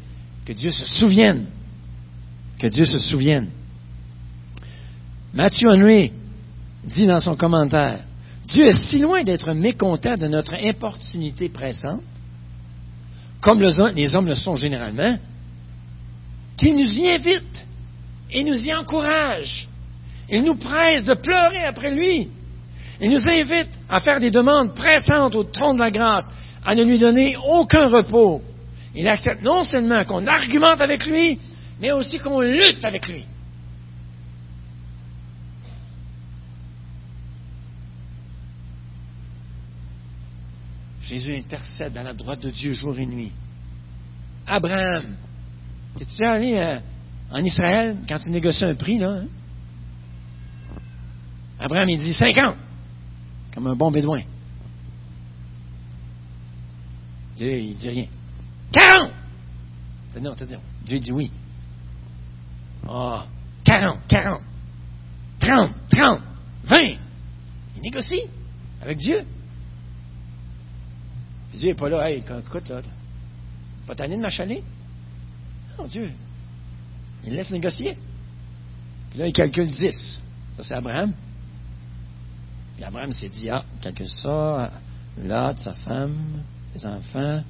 que Dieu se souvienne. Que Dieu se souvienne. Matthew Henry dit dans son commentaire, Dieu est si loin d'être mécontent de notre importunité pressante, comme les hommes le sont généralement, qu'il nous y invite et nous y encourage. Il nous presse de pleurer après lui. Il nous invite à faire des demandes pressantes au trône de la grâce, à ne lui donner aucun repos. Il accepte non seulement qu'on argumente avec lui, mais aussi qu'on lutte avec lui. Jésus intercède à la droite de Dieu jour et nuit. Abraham, es-tu allé euh, en Israël quand tu négocies un prix, là? Hein? Abraham, il dit 50, comme un bon bédouin. Dieu, il dit rien. 40! Non, t'as dit, Dieu dit oui. Ah, oh, 40, 40, 30, 30, 20. Il négocie avec Dieu. Dieu n'est pas là, hey, écoute, là, pas tanné de m'achaler? Non, Dieu. Il laisse négocier. Puis là, il calcule 10. Ça, c'est Abraham. Puis Abraham s'est dit, ah, calcule ça, là, sa femme, les enfants,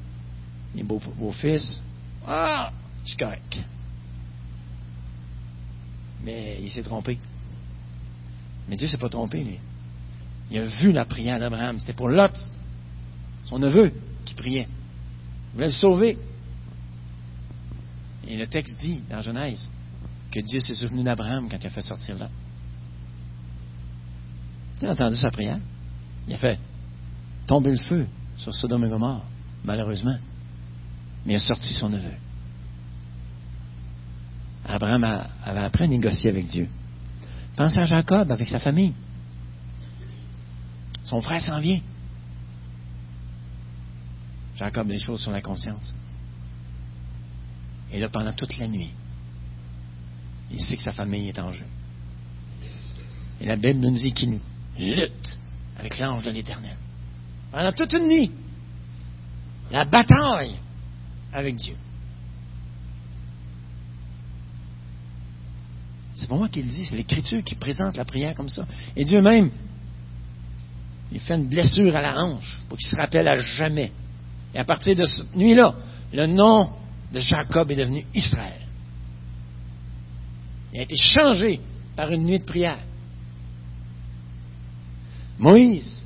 les beaux-fils. ah, je suis correct. Mais il s'est trompé. Mais Dieu ne s'est pas trompé, lui. Il a vu la prière d'Abraham. C'était pour Lot, son neveu, qui priait. Il voulait le sauver. Et le texte dit, dans Genèse, que Dieu s'est souvenu d'Abraham quand il a fait sortir Lot. Tu as entendu sa prière? Il a fait tomber le feu sur Sodome et Gomorre, malheureusement. Mais il a sorti son neveu. Abraham avait appris à négocier avec Dieu. Pensez à Jacob avec sa famille. Son frère s'en vient. Jacob des choses sur la conscience. Et là, pendant toute la nuit, il sait que sa famille est en jeu. Et la Bible nous dit qu'il lutte avec l'ange de l'Éternel. Pendant toute une nuit, la bataille avec Dieu. C'est pas moi qui le dis, c'est l'Écriture qui présente la prière comme ça. Et Dieu même, il fait une blessure à la hanche pour qu'il se rappelle à jamais. Et à partir de cette nuit-là, le nom de Jacob est devenu Israël. Il a été changé par une nuit de prière. Moïse,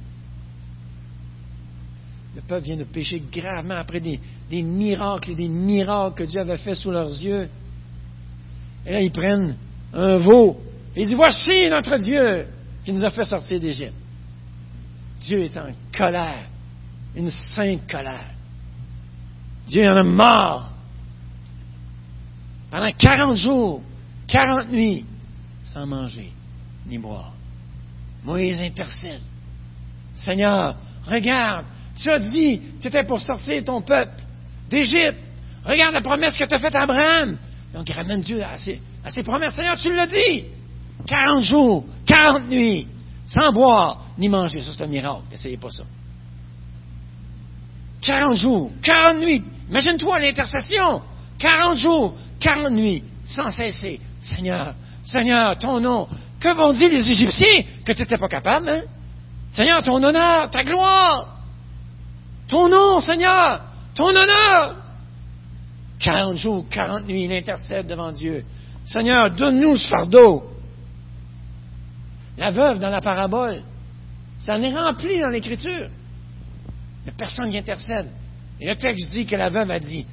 le peuple vient de pécher gravement après des, miracles et des miracles que Dieu avait fait sous leurs yeux. Et là, ils prennent un veau. Et ils disent, voici notre Dieu qui nous a fait sortir d'Égypte. Dieu est en colère, une sainte colère. Dieu en a marre. Pendant 40 jours, 40 nuits, sans manger ni boire. Moïse intercède. Seigneur, regarde, tu as dit que tu étais pour sortir ton peuple d'Égypte. Regarde la promesse que tu as faite à Abraham. Donc, il ramène Dieu à ses, à ses promesses. Seigneur, tu l'as dit. 40 jours, 40 nuits, sans boire ni manger. Ça, c'est un miracle. N'essayez pas ça. 40 jours, 40 nuits. Imagine-toi l'intercession. 40 jours, 40 nuits, sans cesser. Seigneur, Seigneur, ton nom. Que vont dire les Égyptiens? Que tu n'étais pas capable, hein? Seigneur, ton honneur, ta gloire. Ton nom, Seigneur, ton honneur. 40 jours, 40 nuits, il intercède devant Dieu. Seigneur, donne-nous ce fardeau. La veuve dans la parabole, ça en est rempli dans l'Écriture. Personne qui intercède. Et le texte dit que la veuve a dit,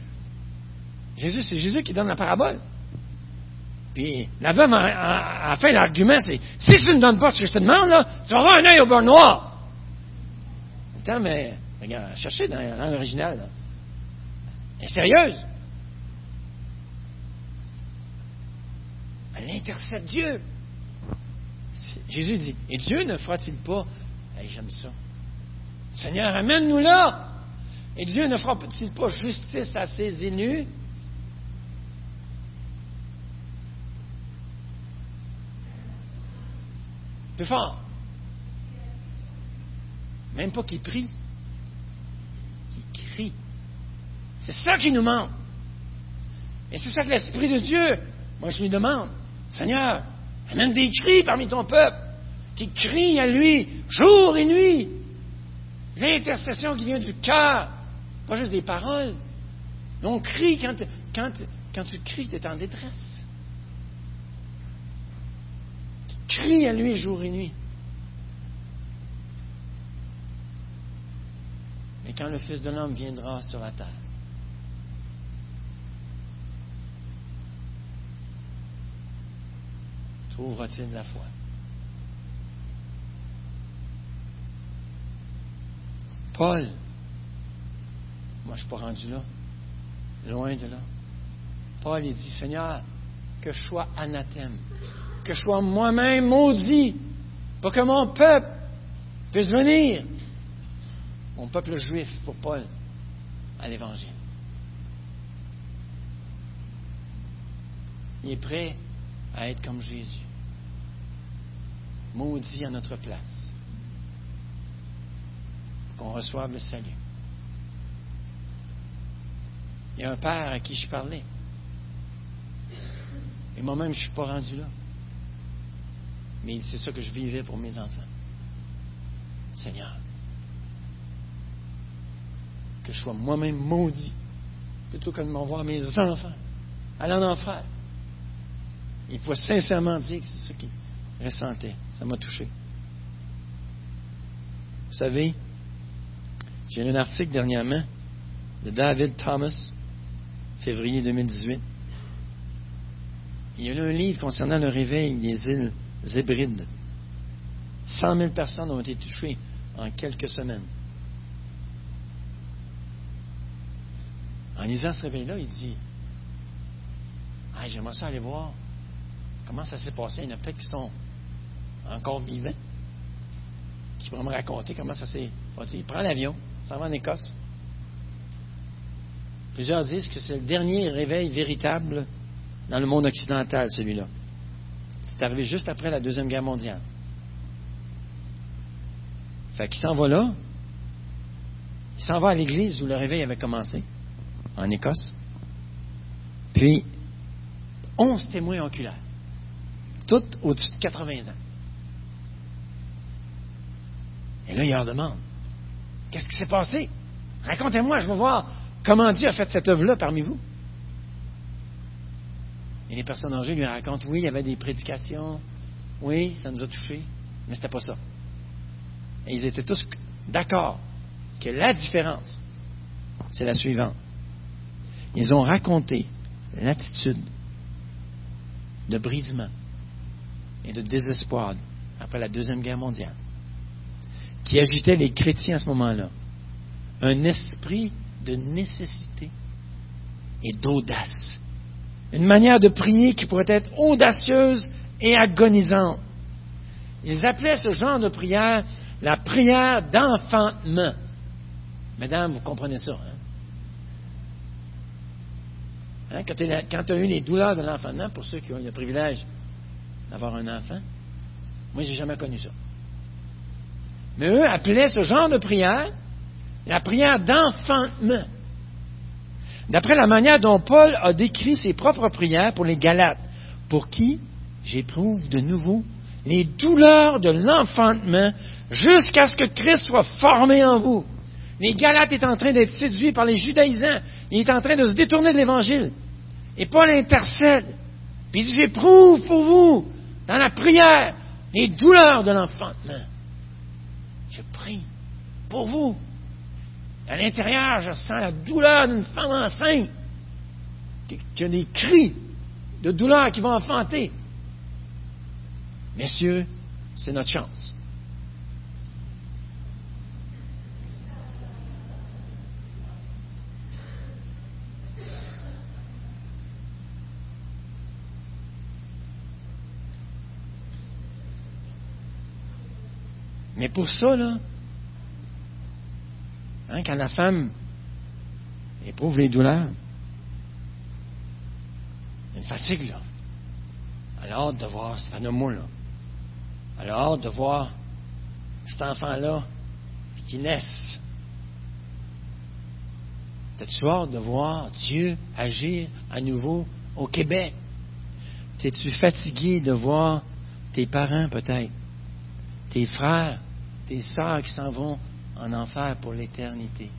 Jésus, c'est Jésus qui donne la parabole. Puis la veuve a, fait l'argument, c'est, si tu ne donnes pas ce que je te demande, là, tu vas avoir un œil au beurre noir. Attends, mais, regarde, cherchez dans, l'original. Elle est sérieuse. Elle intercède Dieu. Jésus dit, et Dieu ne fera-t-il pas, j'aime ça, Seigneur, amène-nous là. Et Dieu ne fera-t-il pas justice à ses élus? Plus fort. Même pas qu'il prie, qu'il crie. C'est ça qui nous manque. Et c'est ça que l'Esprit de Dieu, moi je lui demande, Seigneur, Amène des cris parmi ton peuple qui crient à lui jour et nuit. L'intercession qui vient du cœur, pas juste des paroles. on crie quand, tu cries, tu es en détresse. Tu cries à lui jour et nuit. Mais quand le Fils de l'homme viendra sur la terre, trouvera-t-il la foi? Paul, moi je ne suis pas rendu là, loin de là. Paul, il dit, Seigneur, que je sois anathème, que je sois moi-même maudit, pour que mon peuple puisse venir, mon peuple juif, pour Paul, à l'Évangile. Il est prêt à être comme Jésus, maudit à notre place qu'on reçoive le salut. Il y a un père à qui je parlais. Et moi-même, je ne suis pas rendu là. Mais c'est ça que je vivais pour mes enfants. Seigneur, que je sois moi-même maudit plutôt que de m'envoyer mes enfants aller en enfer. Il faut sincèrement dire que c'est ce qu'il ressentait. Ça m'a touché. Vous savez, j'ai lu un article dernièrement de David Thomas, février 2018. Il y a eu un livre concernant le réveil des îles Zébrides. 100 000 personnes ont été touchées en quelques semaines. En lisant ce réveil-là, il dit ah, J'aimerais ça aller voir comment ça s'est passé. Il y en a peut-être qui sont encore vivants, qui pourraient me raconter comment ça s'est passé. Il prend l'avion, ça va en Écosse. Plusieurs disent que c'est le dernier réveil véritable dans le monde occidental, celui-là. C'est arrivé juste après la Deuxième Guerre mondiale. Fait qu'il s'en va là. Il s'en va à l'église où le réveil avait commencé, en Écosse. Puis, onze témoins oculaires, tous au-dessus de 80 ans. Et là, il leur demande Qu'est-ce qui s'est passé? Racontez-moi, je veux voir comment Dieu a fait cette œuvre-là parmi vous? Et les personnes âgées lui racontent oui, il y avait des prédications, oui, ça nous a touchés, mais ce n'était pas ça. Et ils étaient tous d'accord que la différence, c'est la suivante. Ils ont raconté l'attitude de brisement et de désespoir après la Deuxième Guerre mondiale qui agitait les chrétiens à ce moment-là. Un esprit de nécessité et d'audace. Une manière de prier qui pourrait être audacieuse et agonisante. Ils appelaient ce genre de prière la prière d'enfantement. Mesdames, vous comprenez ça. Hein? Hein, quand tu as eu les douleurs de l'enfantement, pour ceux qui ont eu le privilège d'avoir un enfant, moi, j'ai jamais connu ça. Mais eux appelaient ce genre de prière la prière d'enfantement. D'après la manière dont Paul a décrit ses propres prières pour les Galates, pour qui j'éprouve de nouveau les douleurs de l'enfantement jusqu'à ce que Christ soit formé en vous. Les Galates est en train d'être séduits par les judaïsants. Il est en train de se détourner de l'Évangile. Et Paul intercède. Puis il dit, j'éprouve pour vous, dans la prière, les douleurs de l'enfantement. Je prie pour vous. À l'intérieur, je sens la douleur d'une femme enceinte qui a des cris de douleur qui vont enfanter. Messieurs, c'est notre chance. Mais pour ça, là, hein, quand la femme éprouve les douleurs, une fatigue, là. Elle a hâte de voir, un là. Elle a hâte de voir cet enfant-là qui naisse. T'as-tu hâte de voir Dieu agir à nouveau au Québec? T'es-tu fatigué de voir tes parents peut-être, tes frères, tes sœurs qui s'en vont en enfer pour l'éternité.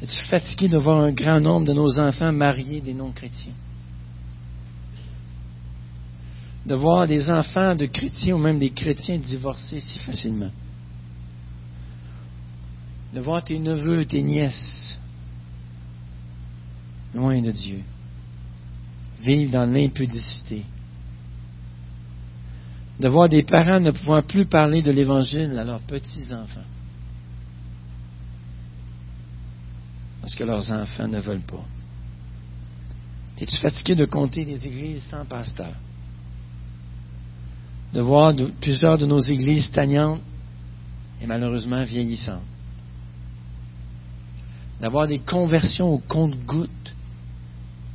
Es-tu fatigué de voir un grand nombre de nos enfants mariés des non-chrétiens? De voir des enfants de chrétiens ou même des chrétiens divorcés si facilement? De voir tes neveux, tes nièces loin de Dieu, vivre dans l'impudicité? De voir des parents ne pouvant plus parler de l'Évangile à leurs petits-enfants? parce que leurs enfants ne veulent pas. Es-tu fatigué de compter les églises sans pasteur? De voir plusieurs de nos églises stagnantes et malheureusement vieillissantes? D'avoir des conversions au compte-gouttes?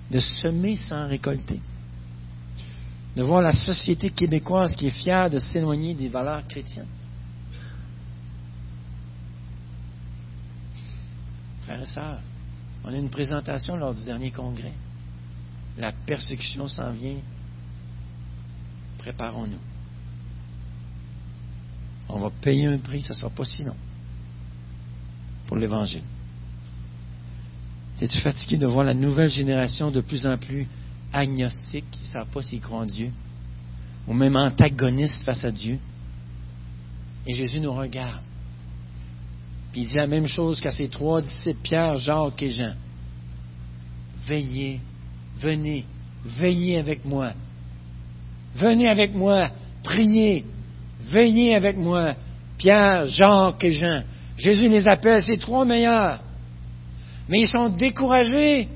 De semer sans récolter? De voir la société québécoise qui est fière de s'éloigner des valeurs chrétiennes? Frères et sœurs, on a une présentation lors du dernier congrès. La persécution s'en vient. Préparons-nous. On va payer un prix, ça ne sera pas si long pour l'Évangile. Es-tu fatigué de voir la nouvelle génération de plus en plus agnostique, qui ne savent pas s'ils croient en Dieu, ou même antagoniste face à Dieu? Et Jésus nous regarde. Puis il dit la même chose qu'à ses trois disciples, Pierre, Jacques et Jean. Veillez, venez, veillez avec moi. Venez avec moi, priez, veillez avec moi. Pierre, Jacques et Jean. Jésus les appelle ces trois meilleurs. Mais ils sont découragés.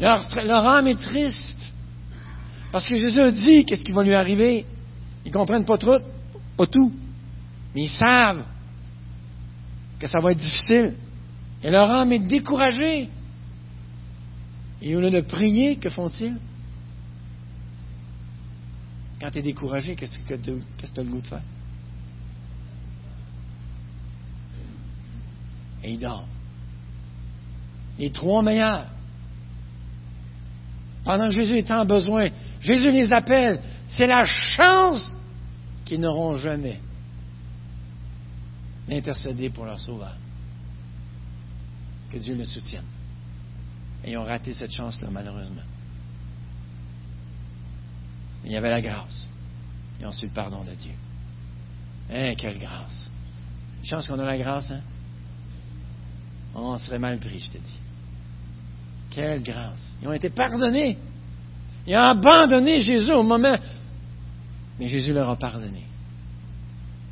Leur, leur âme est triste. Parce que Jésus dit qu'est-ce qui va lui arriver? Ils ne comprennent pas tout, pas tout. Mais ils savent que ça va être difficile. Et leur âme est découragée. Et au lieu de prier, que font-ils? Quand tu es découragé, qu'est-ce que tu as le goût de faire? Et ils dorment. Les trois meilleurs. Pendant que Jésus est en besoin, Jésus les appelle. C'est la chance qu'ils n'auront jamais d'intercéder pour leur sauveur. Que Dieu le soutienne. Et ils ont raté cette chance-là, malheureusement. il y avait la grâce. Ils ont su le pardon de Dieu. Hein, quelle grâce. Une chance qu'on a la grâce, hein? On serait mal pris, je te dis. Quelle grâce. Ils ont été pardonnés. Ils ont abandonné Jésus au moment. Mais Jésus leur a pardonné.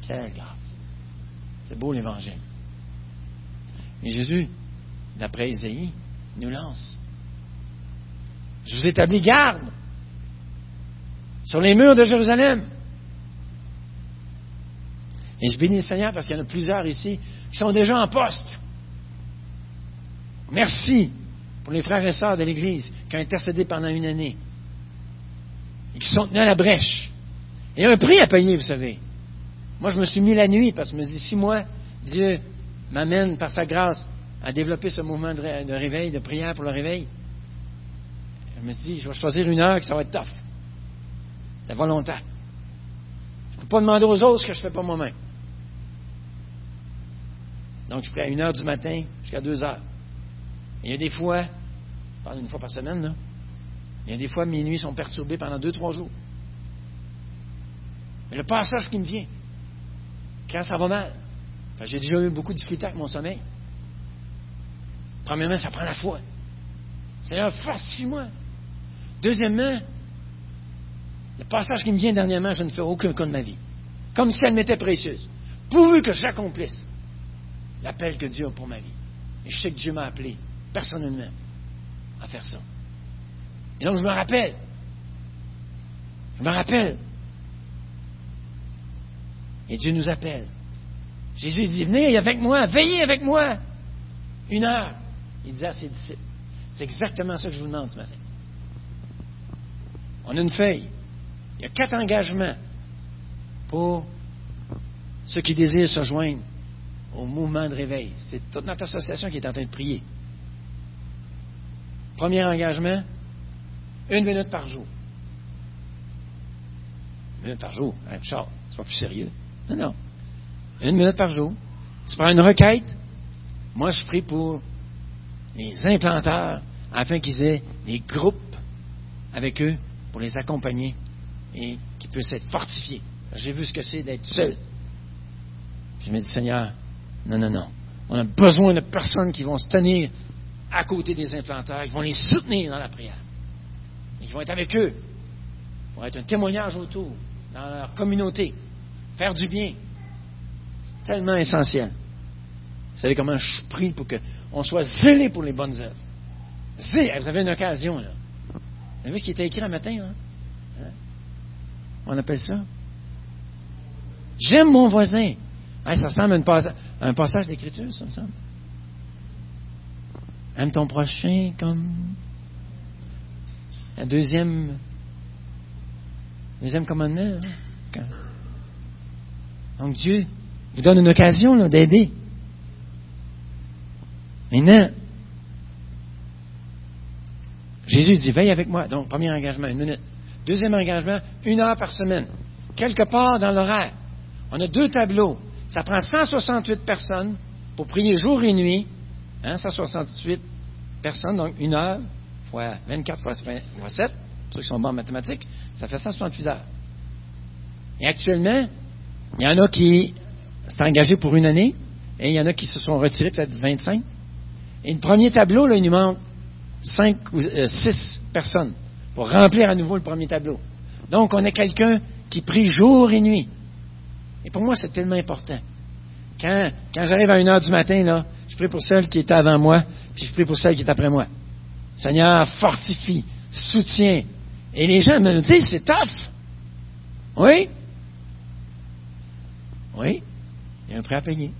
Quelle grâce. C'est beau l'évangile. Mais Jésus, d'après Isaïe, nous lance. Je vous établis garde sur les murs de Jérusalem. Et je bénis le Seigneur parce qu'il y en a plusieurs ici qui sont déjà en poste. Merci pour les frères et sœurs de l'Église qui ont intercédé pendant une année et qui sont tenus à la brèche. Il y a un prix à payer, vous savez. Moi, je me suis mis la nuit parce que je me dis, si moi, Dieu m'amène par sa grâce à développer ce mouvement de, réveil, de prière pour le réveil, je me suis dit, je vais choisir une heure que ça va être tough. C'est volontaire. Je ne peux pas demander aux autres ce que je ne fais pas moi-même. Donc, je prie à une heure du matin jusqu'à deux heures. Et il y a des fois, parle une fois par semaine, là, il y a des fois, mes nuits sont perturbées pendant deux, trois jours. Mais le passage qui me vient, quand ça va mal. J'ai déjà eu beaucoup de difficultés avec mon sommeil. Premièrement, ça prend la foi. Seigneur, fortifie-moi. Deuxièmement, le passage qui me vient dernièrement, je ne fais aucun cas de ma vie. Comme si elle m'était précieuse. Pourvu que j'accomplisse l'appel que Dieu a pour ma vie. Et je sais que Dieu m'a appelé, personnellement, à faire ça. Et donc, je me rappelle. Je me rappelle et Dieu nous appelle. Jésus dit, venez avec moi, veillez avec moi. Une heure. Il dit à ses disciples. C'est exactement ça que je vous demande ce matin. On a une feuille. Il y a quatre engagements pour ceux qui désirent se joindre au mouvement de réveil. C'est toute notre association qui est en train de prier. Premier engagement, Une minute par jour. Une minute par jour. Hein, Charles, sois plus sérieux. Non, non. Une minute par jour. Tu prends une requête. Moi, je prie pour les implanteurs afin qu'ils aient des groupes avec eux pour les accompagner et qu'ils puissent être fortifiés. J'ai vu ce que c'est d'être seul. Je me dis, Seigneur, non, non, non. On a besoin de personnes qui vont se tenir à côté des implanteurs, qui vont les soutenir dans la prière. Qui vont être avec eux, pour être un témoignage autour, dans leur communauté, faire du bien. Tellement essentiel. Vous savez comment je prie pour qu'on soit zélé pour les bonnes œuvres. Zélé, vous avez une occasion, là. Vous avez vu ce qui était écrit un matin, hein? hein? On appelle ça? J'aime mon voisin. ça ressemble à, un passage d'écriture, ça me semble. Aime ton prochain comme. Un deuxième. Deuxième commandement. Hein? Donc Dieu vous donne une occasion d'aider. Maintenant, Jésus dit, veille avec moi. Donc, premier engagement, une minute. Deuxième engagement, une heure par semaine. Quelque part dans l'horaire. On a deux tableaux. Ça prend 168 personnes pour prier jour et nuit. Hein, 168 personnes, donc une heure fois 24 fois, 7. Ceux qui sont bons en mathématiques, ça fait 168 heures. Et actuellement, il y en a qui s'est engagé pour une année, et il y en a qui se sont retirés peut-être 25. Et le premier tableau, là, il nous manque 5 ou 6 euh, personnes pour remplir à nouveau le premier tableau. Donc, on est quelqu'un qui prie jour et nuit. Et pour moi, c'est tellement important. Quand, quand j'arrive à 1 heure du matin, là, prie pour celle qui est avant moi, puis je prie pour celle qui est après moi. Seigneur, fortifie, soutient. Et les gens me disent, c'est tough. Oui? Oui? Il y a un prêt à payer.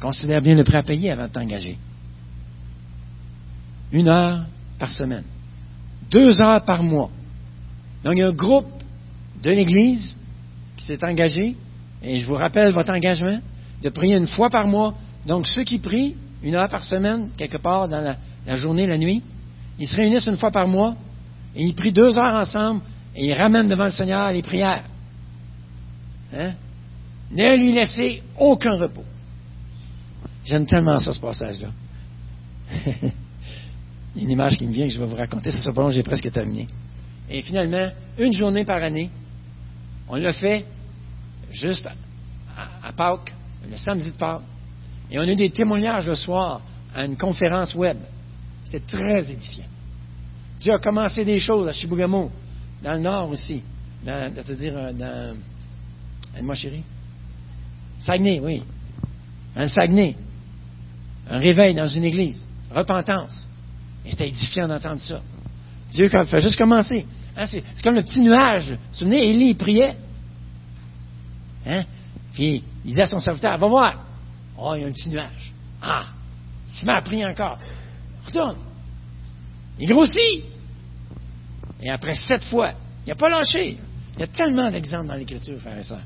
Considère bien le prêt à payer avant de t'engager. Une heure par semaine. Deux heures par mois. Donc, il y a un groupe de l'Église qui s'est engagé, et je vous rappelle votre engagement, de prier une fois par mois. Donc, ceux qui prient une heure par semaine, quelque part dans la, journée, la nuit, ils se réunissent une fois par mois, et ils prient deux heures ensemble, et ils ramènent devant le Seigneur les prières. Hein? Ne lui laissez aucun repos. J'aime tellement ça, ce passage-là. une image qui me vient que je vais vous raconter, ça sera j'ai presque terminé. Et finalement, une journée par année, on l'a fait juste à, Pâques, le samedi de Pâques, et on a eu des témoignages le soir à une conférence web. C'était très édifiant. Dieu a commencé des choses à Chibougamau, dans le nord aussi, dans, dire euh, dans, moi chérie, Saguenay, oui. Un Saguenay. Un réveil dans une église. Repentance. Et c'était édifiant d'entendre ça. Dieu fait juste commencer. Hein, c'est, comme le petit nuage. Vous vous souvenez, Élie, priait. Hein? Puis, il disait à son serviteur, va voir. Oh, il y a un petit nuage. Ah! Il m'a prié encore. Retourne. Il grossit. Et après sept fois, il n'a pas lâché. Il y a tellement d'exemples dans l'Écriture, frères et sœurs,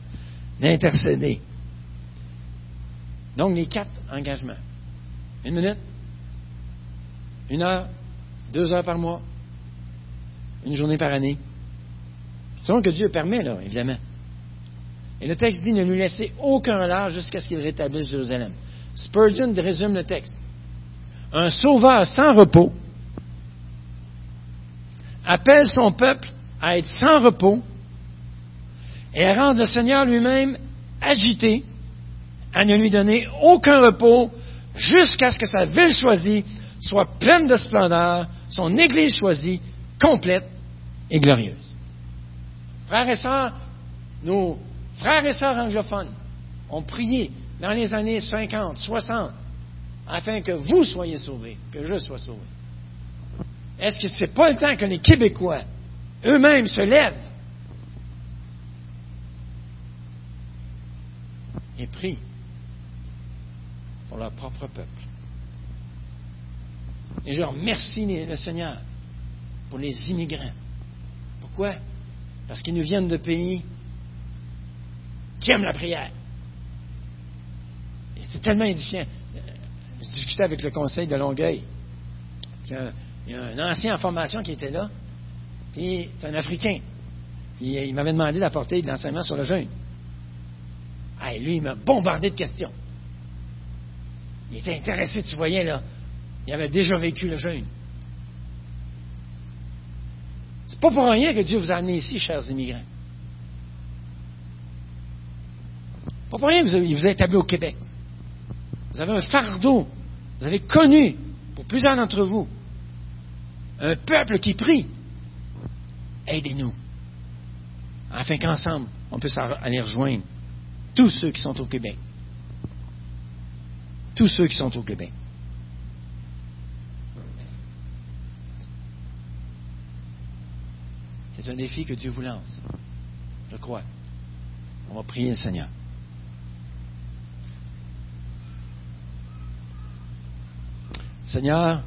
d'intercéder. Donc, les quatre engagements. Une minute, une heure, deux heures par mois, une journée par année. Selon que Dieu permet, là, évidemment. Et le texte dit ne lui laissez aucun lard jusqu'à ce qu'il rétablisse Jérusalem. Spurgeon résume le texte. Un sauveur sans repos appelle son peuple à être sans repos et à rendre le Seigneur lui-même agité à ne lui donner aucun repos jusqu'à ce que sa ville choisie soit pleine de splendeur, son Église choisie, complète et glorieuse. Frères et sœurs, nos frères et sœurs anglophones ont prié dans les années 50, 60, afin que vous soyez sauvés, que je sois sauvé. Est-ce que ce n'est pas le temps que les Québécois eux-mêmes se lèvent et prient pour leur propre peuple? Et je remercie le Seigneur pour les immigrants. Pourquoi? Parce qu'ils nous viennent de pays qui aiment la prière. C'est tellement édifiant. Je discutais avec le conseil de Longueuil. Il y a un ancien en formation qui était là, puis c'est un Africain. Puis il m'avait demandé d'apporter de l'enseignement sur le jeûne. Lui, il m'a bombardé de questions. Il était intéressé, tu voyais, là. Il avait déjà vécu le jeûne. C'est pas pour rien que Dieu vous a amené ici, chers immigrants. Pour rien qu'il vous a établi au Québec. Vous avez un fardeau. Vous avez connu, pour plusieurs d'entre vous, un peuple qui prie. Aidez-nous. Afin qu'ensemble, on puisse aller rejoindre tous ceux qui sont au Québec. Tous ceux qui sont au Québec. C'est un défi que Dieu vous lance. Je crois. On va prier le Seigneur. Seigneur,